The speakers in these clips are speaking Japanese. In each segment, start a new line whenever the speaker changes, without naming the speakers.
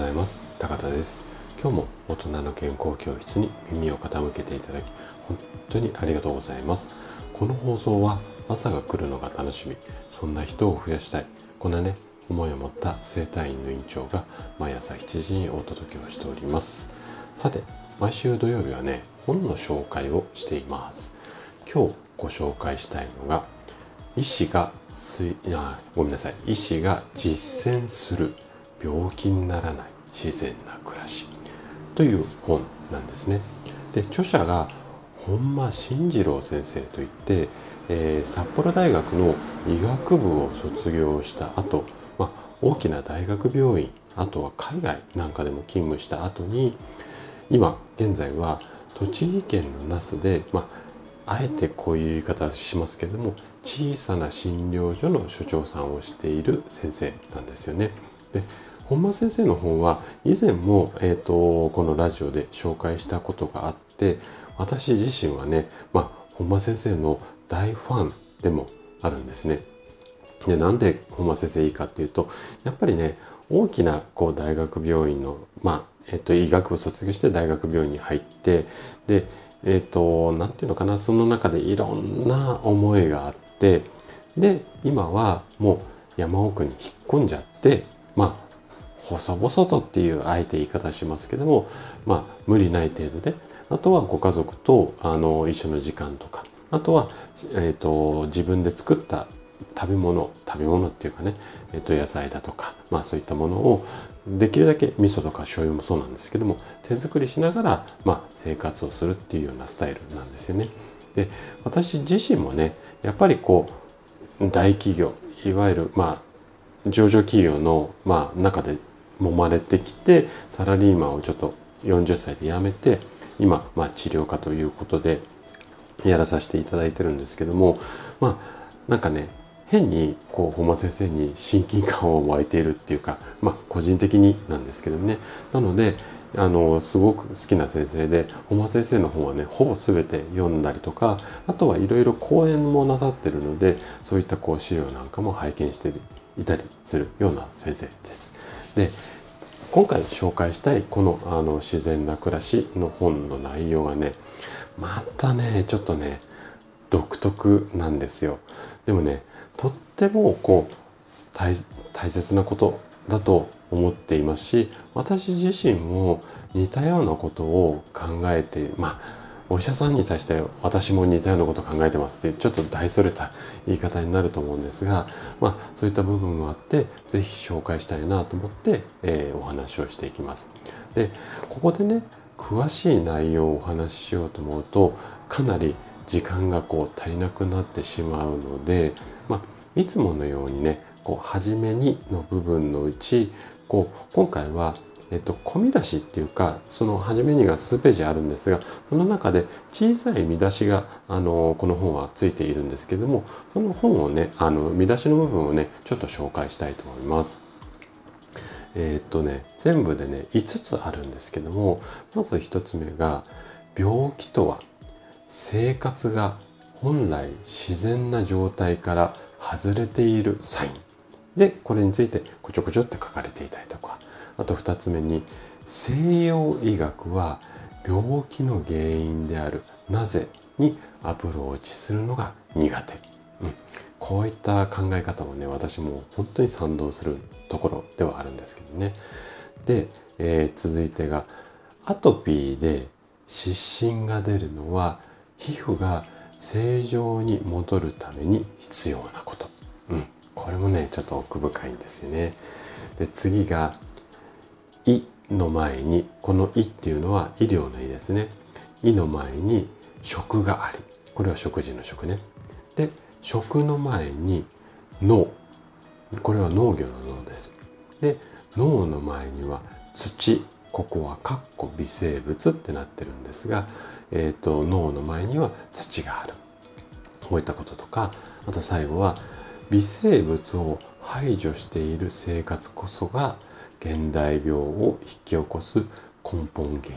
ございます。高田です。今日も大人の健康教室に耳を傾けていただき本当にありがとうございます。この放送は朝が来るのが楽しみ。そんな人を増やしたい。こんなね思いを持った生体院の院長が毎朝7時にお届けをしております。さて毎週土曜日はね本の紹介をしています。今日ご紹介したいのが医師があごめんなさい。医師が実践する病気にならない自然な暮らしという本なんですね。で著者が本間慎次郎先生といって、えー、札幌大学の医学部を卒業した後、まあ、大きな大学病院あとは海外なんかでも勤務した後に今現在は栃木県の那須で、まあ、あえてこういう言い方しますけれども小さな診療所の所長さんをしている先生なんですよね。で本間先生の本は以前も、えーと、このラジオで紹介したことがあって私自身はね、まあ、本間先生の大ファンでもあるんですね。でなんで本間先生いいかっていうとやっぱりね大きなこう大学病院の、まあえっと、医学部卒業して大学病院に入ってでえっと何て言うのかなその中でいろんな思いがあってで今はもう山奥に引っ込んじゃってまあ細々とっていうあえて言い方しますけどもまあ無理ない程度であとはご家族とあの一緒の時間とかあとは、えーと、自分で作った食べ物食べ物っていうかね、えーと、野菜だとか、まあ、そういったものをできるだけ味噌とか醤油もそうなんですけども手作りしながら、まあ、生活をするっていうようなスタイルなんですよね。で私自身もねやっぱりこう大企業いわゆるまあ上場企業の、まあ、中で揉まれてきてサラリーマンをちょっと40歳で辞めて今、まあ、治療家ということでやらさせていただいてるんですけどもまあなんかね変にこう本間先生に親近感を湧いているっていうかまあ個人的になんですけどねなのであのすごく好きな先生で本間先生の本はねほぼ全て読んだりとかあとはいろいろ講演もなさってるのでそういったこう資料なんかも拝見していたりするような先生です。で今回紹介したいこのあの自然な暮らしの本の内容がねまたねちょっとね独特なんですよ。でもねとってもこう大切なことだと思っていますし私自身も似たようなことを考えてまあお医者さんに対して私も似たようなこと考えてますってちょっと大それた言い方になると思うんですが、まあ、そういった部分もあって是非紹介したいなと思って、えー、お話をしていきます。でここでね詳しい内容をお話ししようと思うとかなり時間がこう足りなくなってしまうので、まあ、いつものようにねこう初めにの部分のうちこう今回はえっと、込み出しっていうかその初めにが数ページあるんですがその中で小さい見出しがあのこの本はついているんですけどもその本をねあの見出しの部分をねちょっと紹介したいと思います。えー、っとね全部でね5つあるんですけどもまず1つ目が病気とは生活が本来自然な状態から外れているサインでこれについてこちょこちょって書かれていたりあと2つ目に西洋医学は病気の原因であるなぜにアプローチするのが苦手、うん、こういった考え方もね私も本当に賛同するところではあるんですけどね。で、えー、続いてがアトピーで湿疹が出るのは皮膚が正常に戻るために必要なこと、うん、これもねちょっと奥深いんですよね。で次が「い」の前にこの「い」っていうのは医療の「い」ですね「い」の前に食があり。これは食事の食ね。で食の前に脳。これは農業の脳です。で脳の前には土。ここはかっこ微生物ってなってるんですが、えーと、脳の前には土がある。こういったこととかあと最後は微生物を排除している生活こそが現代病を引き起こす根本原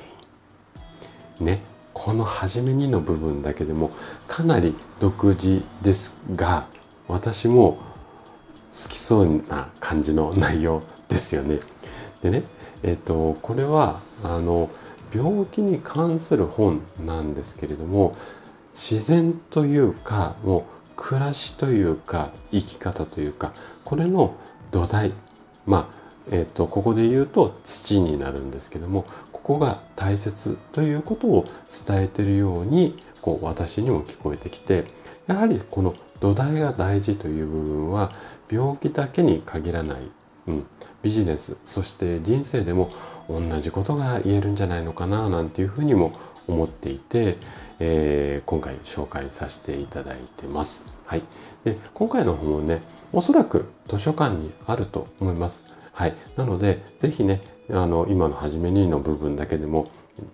因ねこの初めにの部分だけでもかなり独自ですが私も好きそうな感じの内容ですよね。でね、えっと、これはあの病気に関する本なんですけれども自然というかもう暮らしというか生き方というかこれの土台まあえっとここで言うと土になるんですけどもここが大切ということを伝えてるようにこう私にも聞こえてきてやはりこの土台が大事という部分は病気だけに限らない、うん、ビジネスそして人生でも同じことが言えるんじゃないのかななんていうふうにも思っていて、えー、今回紹介させていただいてます。はい。で、今回の本もね、おそらく図書館にあると思います。はい。なので、ぜひね、あの、今の初めにの部分だけでも、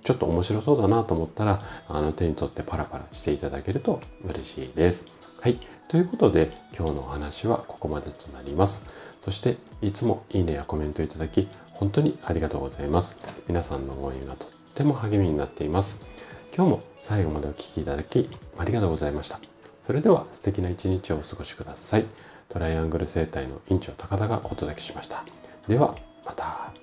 ちょっと面白そうだなと思ったら、あの、手に取ってパラパラしていただけると嬉しいです。はい。ということで、今日のお話はここまでとなります。そして、いつもいいねやコメントいただき、本当にありがとうございます。皆さんの応援がとっても励みになっています。今日も最後までお聴きいただき、ありがとうございました。それでは素敵な一日をお過ごしください。トライアングル生態の院長高田がお届けしました。ではまた。